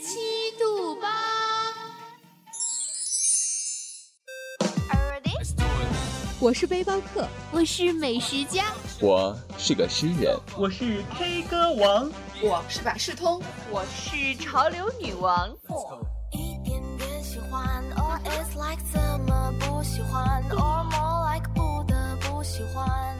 七度八。我是背包客，我是美食家，我是个诗人，我是 K 歌王，我是百事通，我是潮流女王。一点点喜欢，or it's like 怎么不喜欢，or more like 不得不喜欢。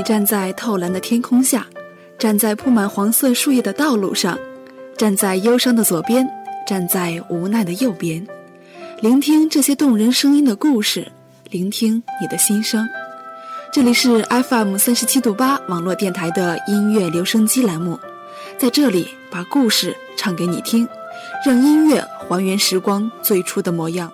你站在透蓝的天空下，站在铺满黄色树叶的道路上，站在忧伤的左边，站在无奈的右边，聆听这些动人声音的故事，聆听你的心声。这里是 FM 三十七度八网络电台的音乐留声机栏目，在这里把故事唱给你听，让音乐还原时光最初的模样。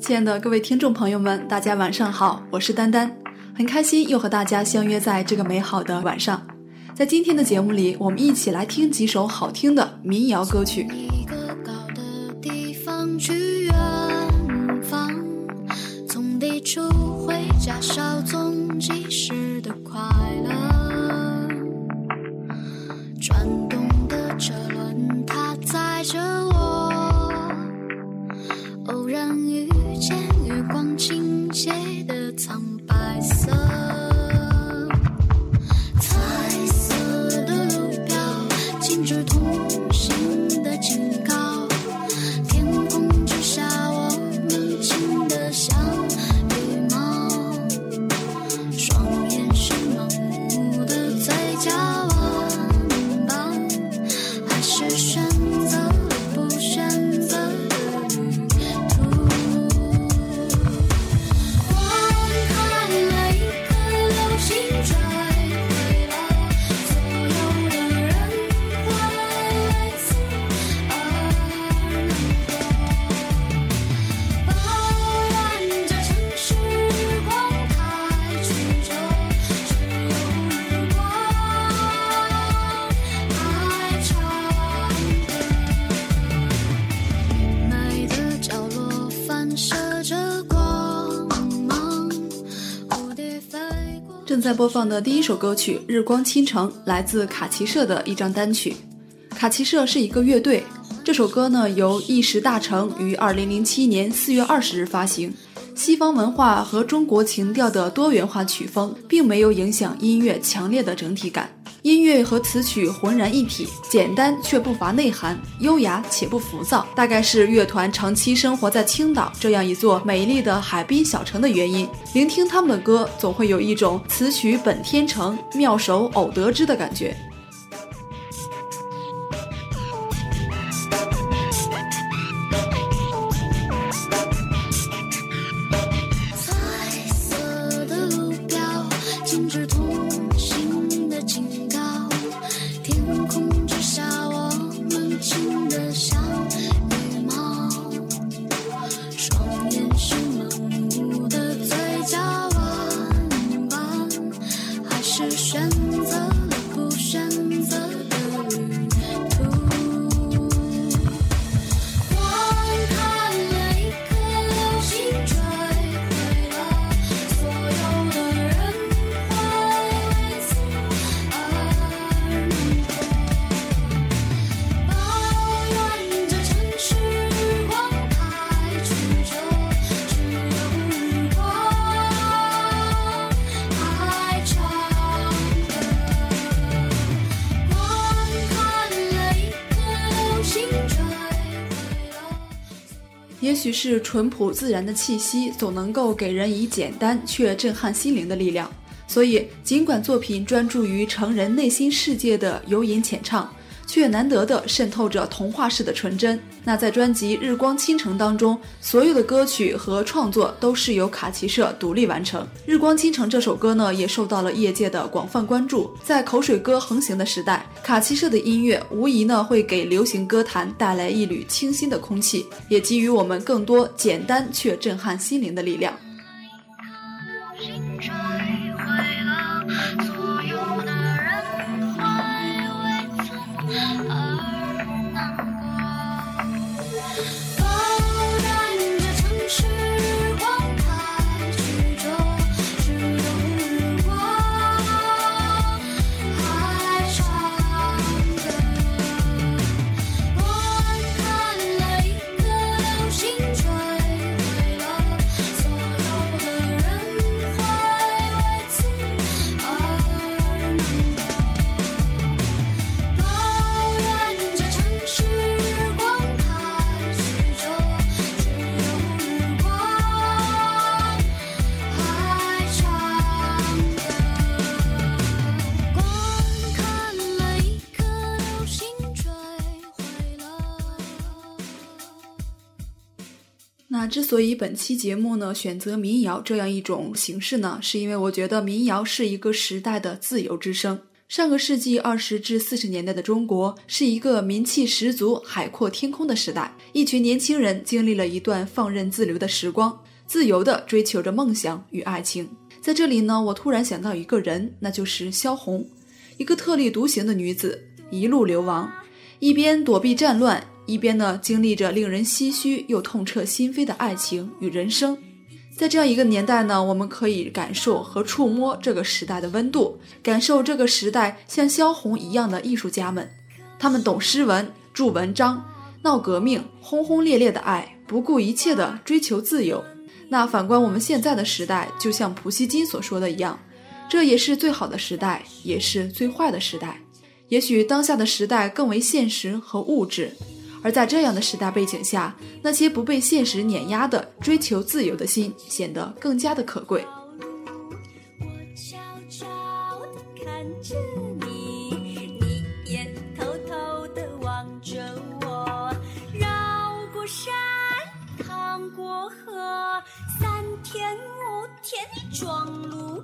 亲爱的各位听众朋友们，大家晚上好，我是丹丹，很开心又和大家相约在这个美好的晚上。在今天的节目里，我们一起来听几首好听的民谣歌曲。正在播放的第一首歌曲《日光倾城》来自卡奇社的一张单曲。卡奇社是一个乐队，这首歌呢由一时大成于二零零七年四月二十日发行。西方文化和中国情调的多元化曲风，并没有影响音乐强烈的整体感。音乐和词曲浑然一体，简单却不乏内涵，优雅且不浮躁，大概是乐团长期生活在青岛这样一座美丽的海滨小城的原因。聆听他们的歌，总会有一种词曲本天成，妙手偶得之的感觉。许是淳朴自然的气息，总能够给人以简单却震撼心灵的力量。所以，尽管作品专注于成人内心世界的游吟浅唱，却难得的渗透着童话式的纯真。那在专辑《日光倾城》当中，所有的歌曲和创作都是由卡奇社独立完成。《日光倾城》这首歌呢，也受到了业界的广泛关注。在口水歌横行的时代，卡奇社的音乐无疑呢会给流行歌坛带来一缕清新的空气，也给予我们更多简单却震撼心灵的力量。那之所以本期节目呢选择民谣这样一种形式呢，是因为我觉得民谣是一个时代的自由之声。上个世纪二十至四十年代的中国是一个民气十足、海阔天空的时代，一群年轻人经历了一段放任自流的时光，自由地追求着梦想与爱情。在这里呢，我突然想到一个人，那就是萧红，一个特立独行的女子，一路流亡，一边躲避战乱，一边呢经历着令人唏嘘又痛彻心扉的爱情与人生。在这样一个年代呢，我们可以感受和触摸这个时代的温度，感受这个时代像萧红一样的艺术家们，他们懂诗文、著文章、闹革命、轰轰烈烈的爱，不顾一切的追求自由。那反观我们现在的时代，就像普希金所说的一样，这也是最好的时代，也是最坏的时代。也许当下的时代更为现实和物质，而在这样的时代背景下，那些不被现实碾压的追求自由的心显得更加的可贵。我悄悄地看着你，你也偷偷地望着我。绕过山，趟过河，三天五天你装路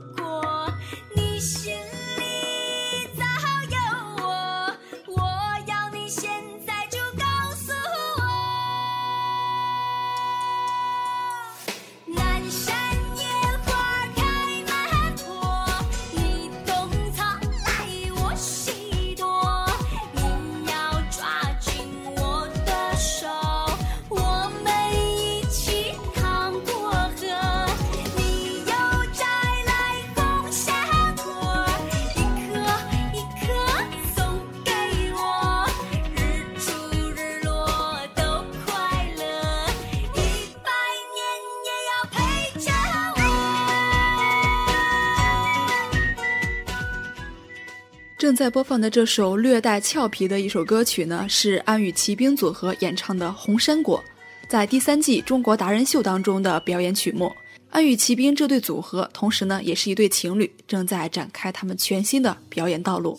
正在播放的这首略带俏皮的一首歌曲呢，是安与骑兵组合演唱的《红山果》，在第三季中国达人秀当中的表演曲目。安与骑兵这对组合，同时呢也是一对情侣，正在展开他们全新的表演道路。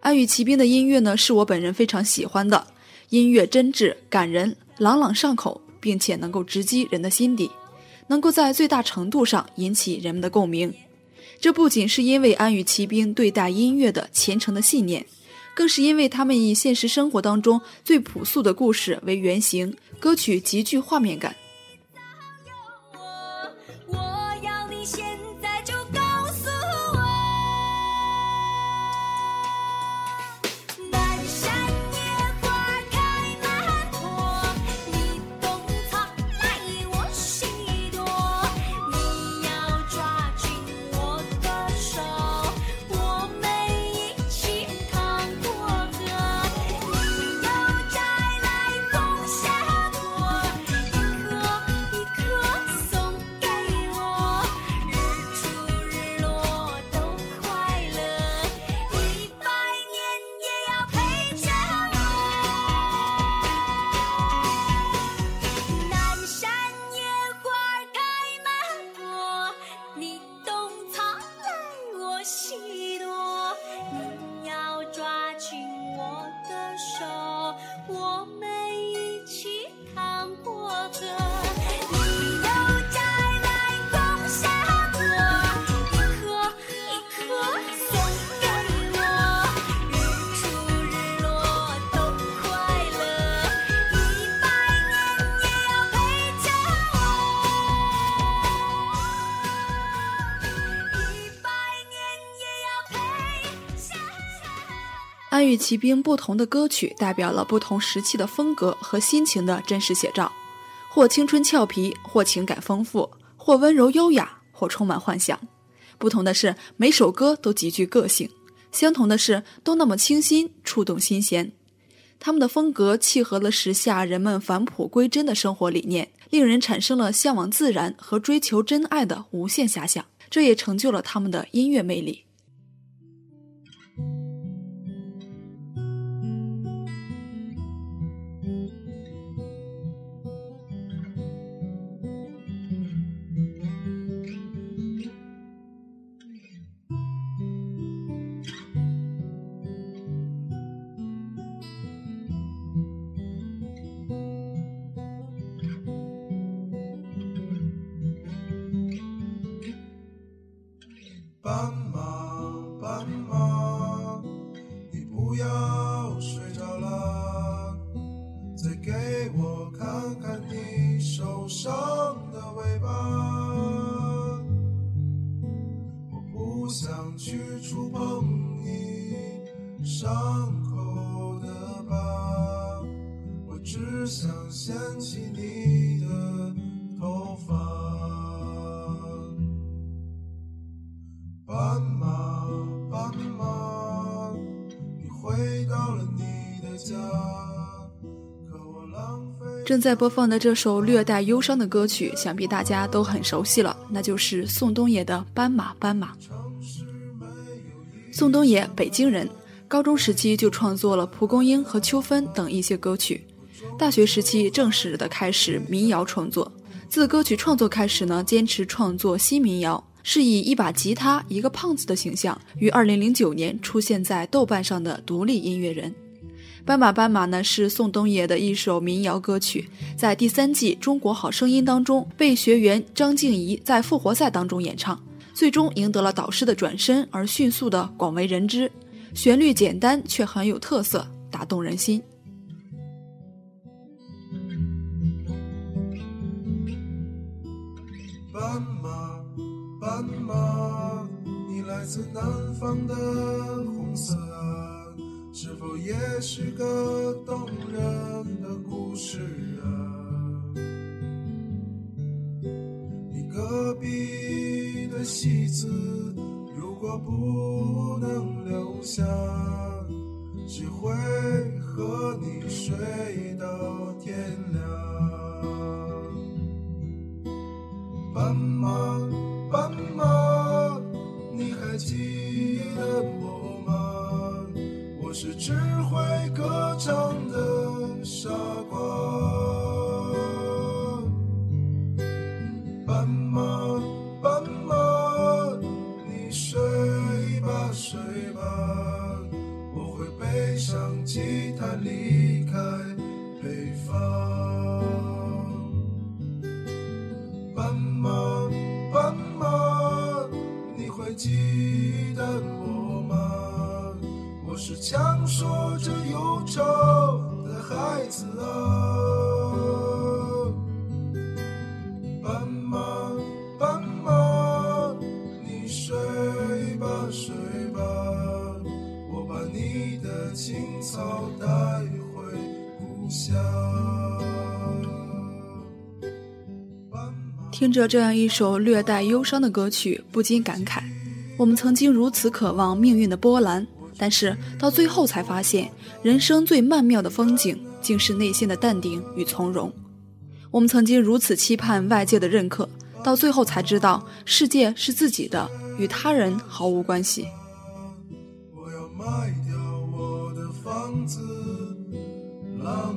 安与骑兵的音乐呢，是我本人非常喜欢的，音乐真挚感人，朗朗上口，并且能够直击人的心底，能够在最大程度上引起人们的共鸣。这不仅是因为安与骑兵对待音乐的虔诚的信念，更是因为他们以现实生活当中最朴素的故事为原型，歌曲极具画面感。安与骑兵不同的歌曲代表了不同时期的风格和心情的真实写照，或青春俏皮，或情感丰富，或温柔优雅，或充满幻想。不同的是，每首歌都极具个性；相同的是，都那么清新，触动心弦。他们的风格契合了时下人们返璞归真的生活理念，令人产生了向往自然和追求真爱的无限遐想。这也成就了他们的音乐魅力。正在播放的这首略带忧伤的歌曲，想必大家都很熟悉了，那就是宋冬野的《斑马斑马》。宋冬野，北京人，高中时期就创作了《蒲公英》和《秋分》等一些歌曲，大学时期正式的开始民谣创作。自歌曲创作开始呢，坚持创作新民谣，是以一把吉他、一个胖子的形象，于2009年出现在豆瓣上的独立音乐人。斑马斑马呢是宋冬野的一首民谣歌曲，在第三季《中国好声音》当中被学员张静怡在复活赛当中演唱，最终赢得了导师的转身，而迅速的广为人知。旋律简单却很有特色，打动人心。斑马，斑马，你来自南方的红色，是否也是个动人的故事啊？你隔壁的戏子，如果不能留下，谁会和你睡到天亮？斑马，北听着这样一首略带忧伤的歌曲，不禁感慨：我们曾经如此渴望命运的波澜，但是到最后才发现，人生最曼妙的风景，竟是内心的淡定与从容。我们曾经如此期盼外界的认可，到最后才知道，世界是自己的，与他人毫无关系。我要卖掉我的房子，浪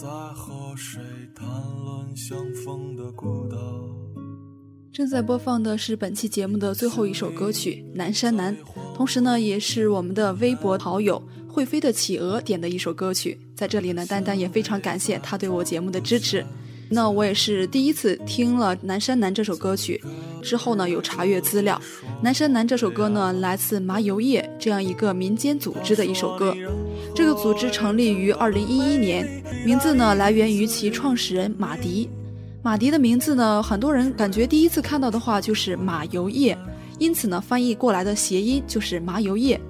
在和谁谈论相逢的孤岛。正在播放的是本期节目的最后一首歌曲《南山南》，同时呢，也是我们的微博好友会飞的企鹅点的一首歌曲。在这里呢，丹丹也非常感谢他对我节目的支持。那我也是第一次听了《南山南》这首歌曲，之后呢，有查阅资料，《南山南》这首歌呢，来自麻油叶这样一个民间组织的一首歌。这个组织成立于二零一一年，名字呢来源于其创始人马迪。马迪的名字呢，很多人感觉第一次看到的话就是马油叶，因此呢，翻译过来的谐音就是麻油叶。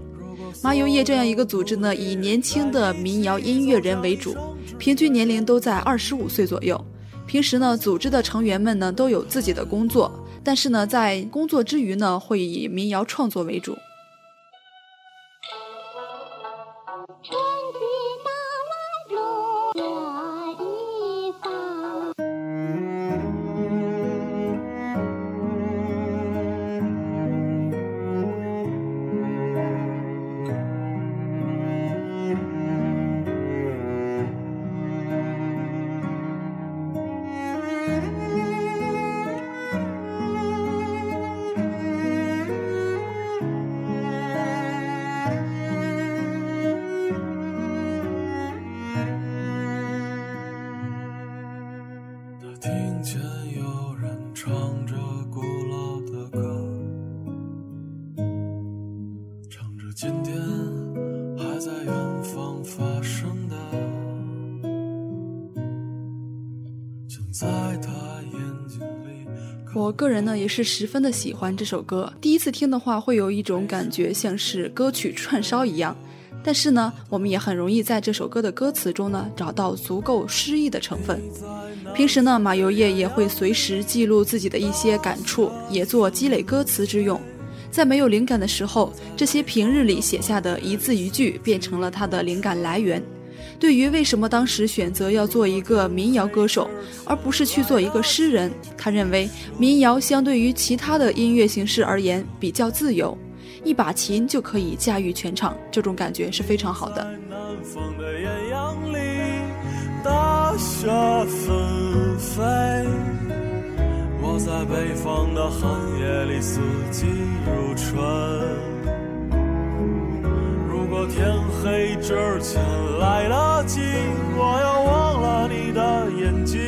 麻油叶这样一个组织呢，以年轻的民谣音乐人为主，平均年龄都在二十五岁左右。平时呢，组织的成员们呢都有自己的工作，但是呢，在工作之余呢，会以民谣创作为主。听见有人唱着古老的歌，唱着今天还在远方发生的，就在他眼睛里。我个人呢也是十分的喜欢这首歌，第一次听的话会有一种感觉像是歌曲串烧一样，但是呢，我们也很容易在这首歌的歌词中呢找到足够诗意的成分。平时呢，马油叶也会随时记录自己的一些感触，也做积累歌词之用。在没有灵感的时候，这些平日里写下的一字一句变成了他的灵感来源。对于为什么当时选择要做一个民谣歌手，而不是去做一个诗人，他认为民谣相对于其他的音乐形式而言比较自由，一把琴就可以驾驭全场，这种感觉是非常好的。南方的艳阳里，大雪纷飞。我在北方的寒夜里，四季如春。如果天黑之前来得及，我要忘了你的眼睛，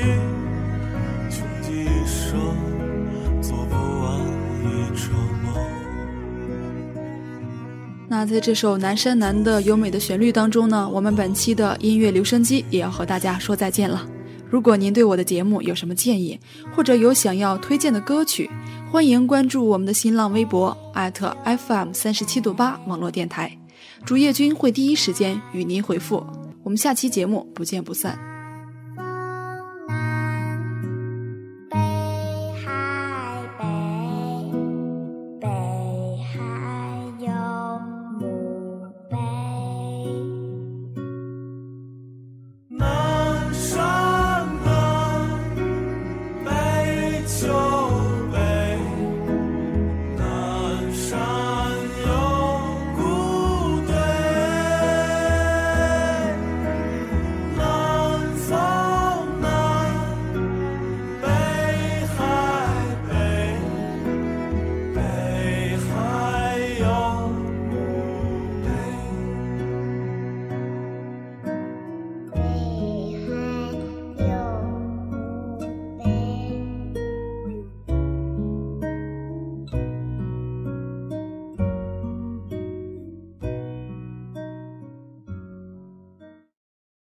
那在这首《南山南》的优美的旋律当中呢，我们本期的音乐留声机也要和大家说再见了。如果您对我的节目有什么建议，或者有想要推荐的歌曲，欢迎关注我们的新浪微博 @FM 三十七度八网络电台，主页君会第一时间与您回复。我们下期节目不见不散。